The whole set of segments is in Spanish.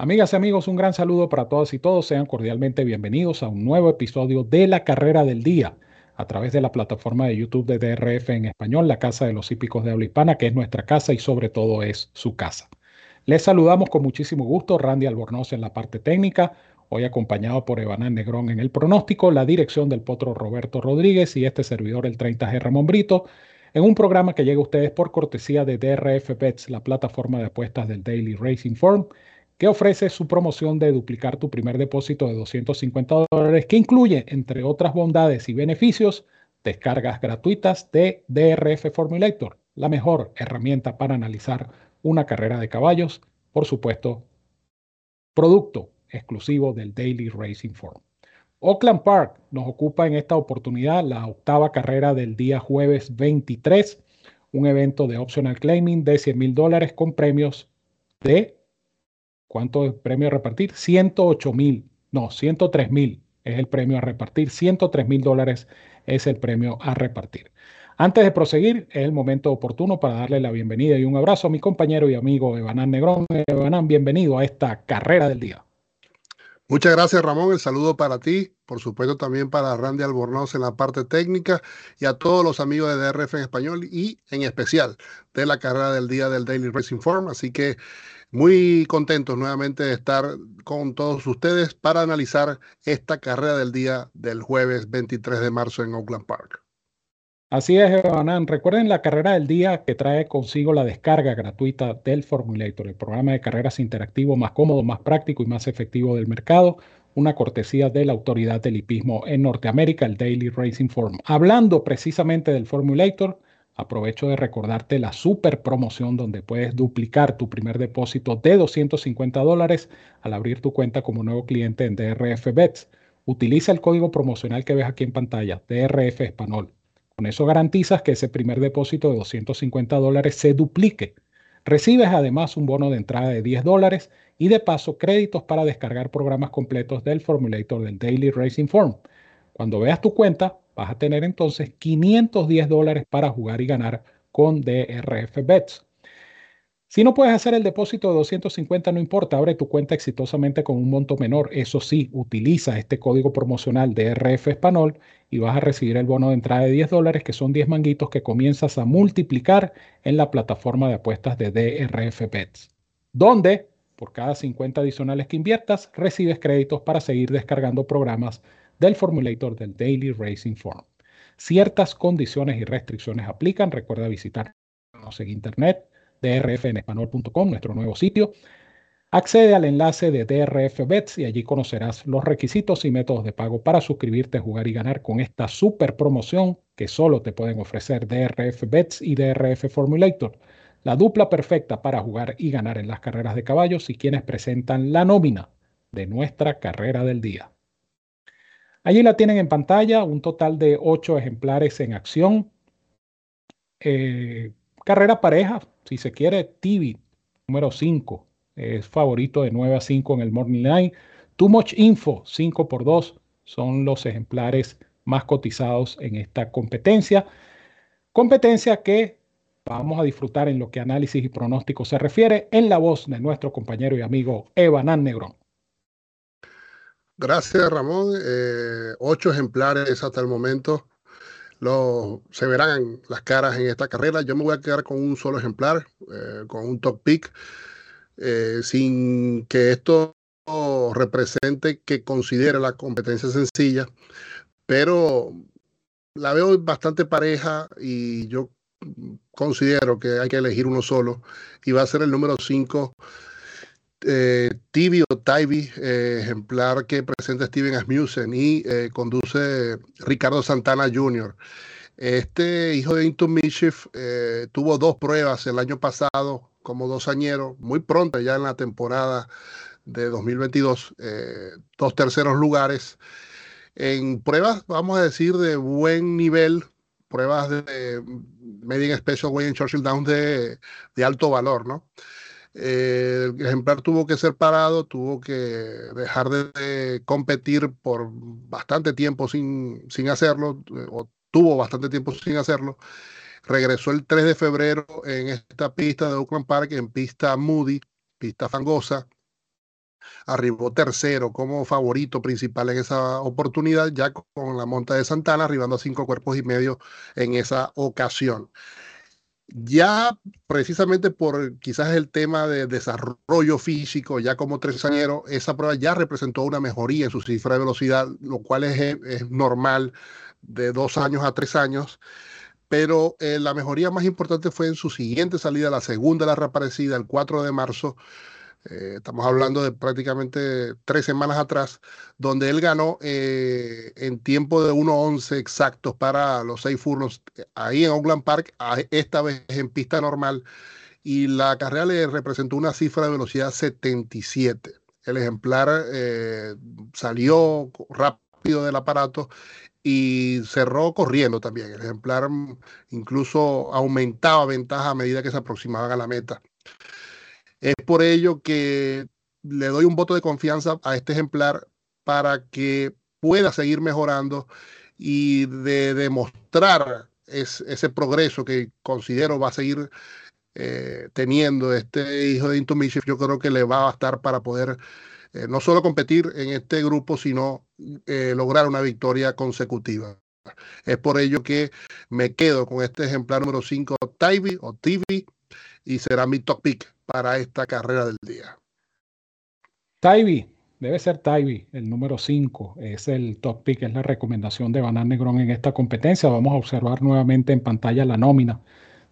Amigas y amigos, un gran saludo para todas y todos. Sean cordialmente bienvenidos a un nuevo episodio de La Carrera del Día a través de la plataforma de YouTube de DRF en español, la Casa de los Hípicos de Habla Hispana, que es nuestra casa y sobre todo es su casa. Les saludamos con muchísimo gusto, Randy Albornoz en la parte técnica, hoy acompañado por Evanán Negrón en el pronóstico, la dirección del potro Roberto Rodríguez y este servidor, el 30G Ramón Brito, en un programa que llega a ustedes por cortesía de DRF Bets, la plataforma de apuestas del Daily Racing Form que ofrece su promoción de duplicar tu primer depósito de 250 dólares, que incluye, entre otras bondades y beneficios, descargas gratuitas de DRF Formulator, la mejor herramienta para analizar una carrera de caballos, por supuesto, producto exclusivo del Daily Racing Form. Oakland Park nos ocupa en esta oportunidad la octava carrera del día jueves 23, un evento de optional claiming de 100 mil dólares con premios de ¿Cuánto es premio a repartir? 108 mil, no, 103 mil es el premio a repartir, 103 mil dólares es el premio a repartir. Antes de proseguir, es el momento oportuno para darle la bienvenida y un abrazo a mi compañero y amigo Evanán Negrón. Evanán, bienvenido a esta carrera del día. Muchas gracias, Ramón. El saludo para ti, por supuesto también para Randy Albornoz en la parte técnica y a todos los amigos de DRF en español y en especial de la carrera del día del Daily Racing Form. Así que muy contentos nuevamente de estar con todos ustedes para analizar esta carrera del día del jueves 23 de marzo en Oakland Park. Así es, Evanán. Recuerden la carrera del día que trae consigo la descarga gratuita del Formulator, el programa de carreras interactivo más cómodo, más práctico y más efectivo del mercado, una cortesía de la autoridad del hipismo en Norteamérica, el Daily Racing Forum. Hablando precisamente del Formulator, Aprovecho de recordarte la super promoción donde puedes duplicar tu primer depósito de 250 dólares al abrir tu cuenta como nuevo cliente en DRF Bets. Utiliza el código promocional que ves aquí en pantalla, DRF Español. Con eso garantizas que ese primer depósito de 250 dólares se duplique. Recibes además un bono de entrada de 10 dólares y de paso créditos para descargar programas completos del formulator del Daily Racing Form. Cuando veas tu cuenta, vas a tener entonces 510 dólares para jugar y ganar con DRF Bets. Si no puedes hacer el depósito de 250, no importa, abre tu cuenta exitosamente con un monto menor. Eso sí, utiliza este código promocional DRF Español y vas a recibir el bono de entrada de 10 dólares, que son 10 manguitos que comienzas a multiplicar en la plataforma de apuestas de DRF Bets, donde por cada 50 adicionales que inviertas, recibes créditos para seguir descargando programas del formulator del Daily Racing Form. Ciertas condiciones y restricciones aplican. Recuerda visitarnos en internet drfenespanol.com, nuestro nuevo sitio. Accede al enlace de DRF Bets y allí conocerás los requisitos y métodos de pago para suscribirte, jugar y ganar con esta super promoción que solo te pueden ofrecer DRF Bets y DRF Formulator. La dupla perfecta para jugar y ganar en las carreras de caballos y quienes presentan la nómina de nuestra carrera del día. Allí la tienen en pantalla, un total de ocho ejemplares en acción. Eh, carrera pareja, si se quiere, TV, número 5, es favorito de 9 a 5 en el Morning Line. Too Much Info, 5 por 2, son los ejemplares más cotizados en esta competencia. Competencia que vamos a disfrutar en lo que análisis y pronóstico se refiere en la voz de nuestro compañero y amigo Evanán Negrón. Gracias, Ramón. Eh, ocho ejemplares hasta el momento. Lo, se verán las caras en esta carrera. Yo me voy a quedar con un solo ejemplar, eh, con un top pick, eh, sin que esto represente que considere la competencia sencilla, pero la veo bastante pareja y yo considero que hay que elegir uno solo y va a ser el número 5 eh, Tibi eh, ejemplar que presenta Steven Asmussen y eh, conduce Ricardo Santana Jr. Este hijo de Into Mischief eh, tuvo dos pruebas el año pasado como dos añeros, muy pronto ya en la temporada de 2022, dos terceros lugares en pruebas, vamos a decir, de buen nivel, pruebas de Medium Special Way en Churchill Downs de alto valor, ¿no? El ejemplar tuvo que ser parado, tuvo que dejar de, competir por bastante tiempo sin, sin hacerlo, eh, o tuvo bastante tiempo sin hacerlo. Regresó el 3 de febrero en esta pista de Oakland Park, en pista Moody, pista fangosa. arribó tercero como favorito principal en esa oportunidad, ya con la monta de Santana, arribando a cinco cuerpos y medio en esa ocasión. Ya precisamente por quizás el tema de desarrollo físico, ya como tresañero, esa prueba ya representó una mejoría en su cifra de velocidad, lo cual es, es normal de dos años a tres años pero eh, la mejoría más importante fue en su siguiente salida, la segunda, la reaparecida, el 4 de marzo. Eh, estamos hablando de prácticamente tres semanas atrás, donde él ganó eh, en tiempo de 1.11 exactos para los seis furlongs ahí en Oakland Park, esta vez en pista normal, y la carrera le representó una cifra de velocidad 77. El ejemplar salió rápido del aparato y cerró corriendo también. El ejemplar mm, incluso aumentaba ventaja a medida que se aproximaban a la meta. Es por ello que le doy un voto de confianza a este ejemplar para que pueda seguir mejorando y de demostrar ese progreso que considero va a seguir eh, teniendo este hijo de Intuition, yo creo que le va a bastar para poder eh, no solo competir en este grupo, sino eh, lograr una victoria consecutiva. Es por ello que me quedo con este ejemplar número 5, Tybee o TV, y será mi top pick para esta carrera del día. Tybee, debe ser Tybee, el número 5, es el top pick, es la recomendación de Banán Negrón en esta competencia. Vamos a observar nuevamente en pantalla la nómina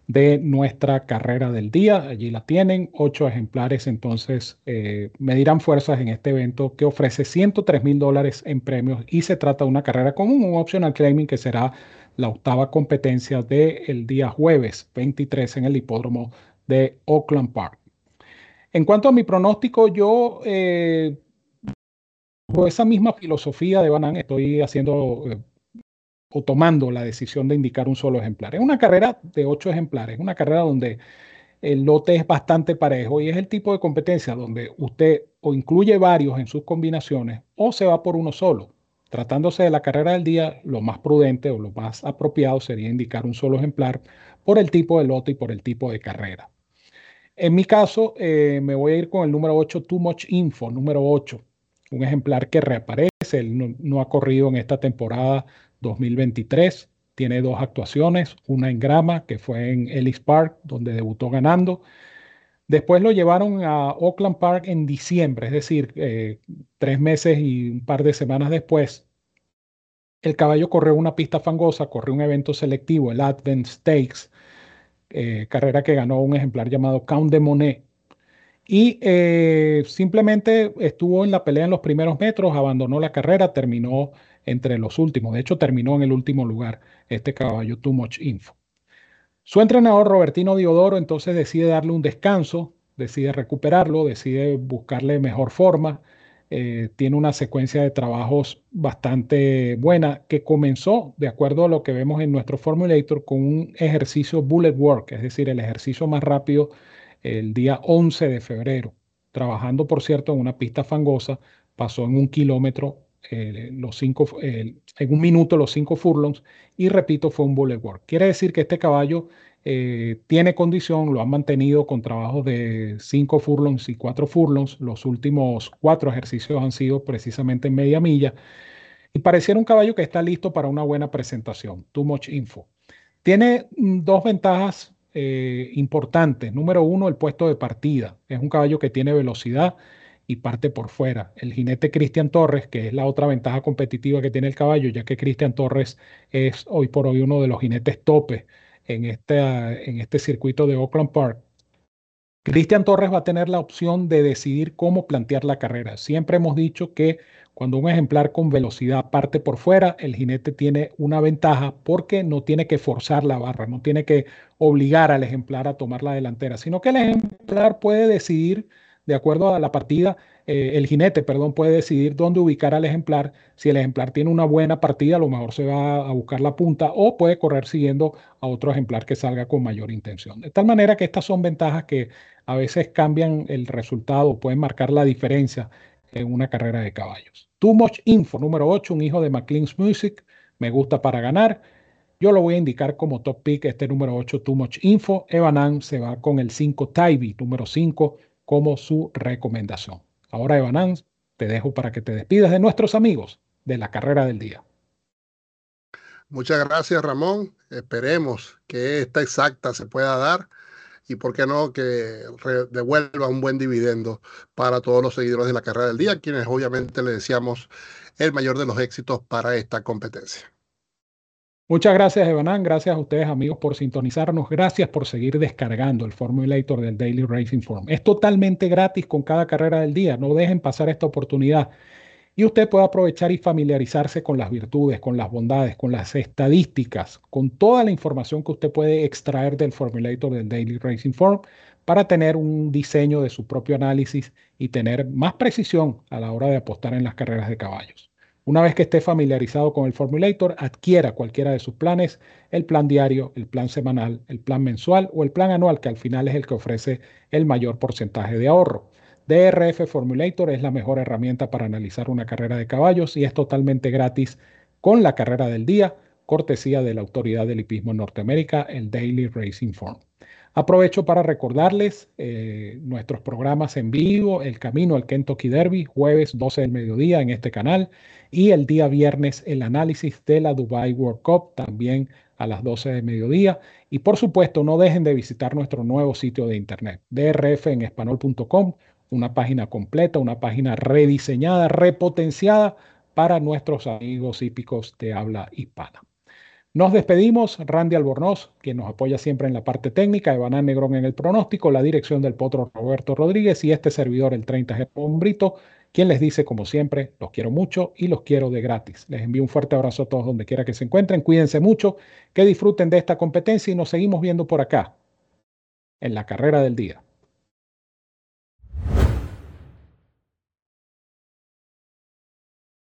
de nuestra carrera del día. Allí la tienen, ocho ejemplares. Entonces, eh, medirán fuerzas en este evento que ofrece 103 mil dólares en premios y se trata de una carrera común, un optional claiming que será la octava competencia del día jueves 23 en el hipódromo de Oakland Park. En cuanto a mi pronóstico, yo eh, por esa misma filosofía de Banan estoy haciendo eh, o tomando la decisión de indicar un solo ejemplar. Es una carrera de ocho ejemplares, una carrera donde el lote es bastante parejo y es el tipo de competencia donde usted o incluye varios en sus combinaciones o se va por uno solo. Tratándose de la carrera del día, lo más prudente o lo más apropiado sería indicar un solo ejemplar por el tipo de lote y por el tipo de carrera. En mi caso, eh, me voy a ir con el número 8, Too Much Info, número 8, un ejemplar que reaparece, no ha corrido en esta temporada 2023. Tiene dos actuaciones, una en grama, que fue en Ellis Park, donde debutó ganando. Después lo llevaron a Oakland Park en diciembre, es decir, eh, tres meses y un par de semanas después. El caballo corrió una pista fangosa, corrió un evento selectivo, el Advent Stakes, eh, carrera que ganó un ejemplar llamado Count de Monet. Y eh, simplemente estuvo en la pelea en los primeros metros, abandonó la carrera, terminó entre los últimos. De hecho, terminó en el último lugar este caballo Too Much Info. Su entrenador Robertino Diodoro entonces decide darle un descanso, decide recuperarlo, decide buscarle mejor forma. Eh, tiene una secuencia de trabajos bastante buena que comenzó, de acuerdo a lo que vemos en nuestro formulator, con un ejercicio bullet work, es decir, el ejercicio más rápido el día 11 de febrero. Trabajando, por cierto, en una pista fangosa, pasó en un kilómetro eh, los cinco, en un minuto los cinco furlongs y repito, fue un bullet work. Quiere decir que este caballo eh, tiene condición, lo han mantenido con trabajos de cinco furlongs y cuatro furlongs. Los últimos cuatro ejercicios han sido precisamente en media milla y pareciera un caballo que está listo para una buena presentación. Too much info. Tiene mm, dos ventajas eh, importantes. Número uno, el puesto de partida. Es un caballo que tiene velocidad y parte por fuera. El jinete Cristian Torres, que es la otra ventaja competitiva que tiene el caballo, ya que Cristian Torres es hoy por hoy uno de los jinetes tope en este, en este circuito de Oakland Park. Cristian Torres va a tener la opción de decidir cómo plantear la carrera. Siempre hemos dicho que cuando un ejemplar con velocidad parte por fuera, el jinete tiene una ventaja porque no tiene que forzar la barra, no tiene que obligar al ejemplar a tomar la delantera, sino que el ejemplar puede decidir de acuerdo a la partida, eh, el jinete, perdón, puede decidir dónde ubicar al ejemplar. Si el ejemplar tiene una buena partida, a lo mejor se va a buscar la punta o puede correr siguiendo a otro ejemplar que salga con mayor intención. De tal manera que estas son ventajas que a veces cambian el resultado, pueden marcar la diferencia en una carrera de caballos. Too Much Info, número 8, un hijo de McLean's Music, me gusta para ganar. Yo lo voy a indicar como top pick, este número 8, Too Much Info. Evanan se va con el 5 Tybee, número 5, como su recomendación. Ahora, Evanán, te dejo para que te despidas de nuestros amigos de la carrera del día. Muchas gracias, Ramón. Esperemos que esta exacta se pueda dar y, por qué no, que devuelva un buen dividendo para todos los seguidores de la carrera del día, quienes obviamente le deseamos el mayor de los éxitos para esta competencia. Muchas gracias, Evanán. Gracias a ustedes, amigos, por sintonizarnos. Gracias por seguir descargando el Formulator del Daily Racing Form. Es totalmente gratis con cada carrera del día. No dejen pasar esta oportunidad. Y usted puede aprovechar y familiarizarse con las virtudes, con las bondades, con las estadísticas, con toda la información que usted puede extraer del Formulator del Daily Racing Form para tener un diseño de su propio análisis y tener más precisión a la hora de apostar en las carreras de caballos. Una vez que esté familiarizado con el Formulator, adquiera cualquiera de sus planes, el plan diario, el plan semanal, el plan mensual o el plan anual, que al final es el que ofrece el mayor porcentaje de ahorro. DRF Formulator es la mejor herramienta para analizar una carrera de caballos y es totalmente gratis con la carrera del día, cortesía de la autoridad del hipismo en Norteamérica, el Daily Racing Form. Aprovecho para recordarles eh, nuestros programas en vivo, El Camino al Kentucky Derby, jueves 12 del mediodía en este canal, y el día viernes el análisis de la Dubai World Cup, también a las 12 del mediodía. Y por supuesto, no dejen de visitar nuestro nuevo sitio de internet, drfenespanol.com, una página completa, una página rediseñada, repotenciada para nuestros amigos hípicos de habla hispana. Nos despedimos, Randy Albornoz, quien nos apoya siempre en la parte técnica, Evanán Negrón en el pronóstico, la dirección del potro Roberto Rodríguez y este servidor, el 30 Germán Brito, quien les dice, como siempre, los quiero mucho y los quiero de gratis. Les envío un fuerte abrazo a todos donde quiera que se encuentren, cuídense mucho, que disfruten de esta competencia y nos seguimos viendo por acá, en la carrera del día.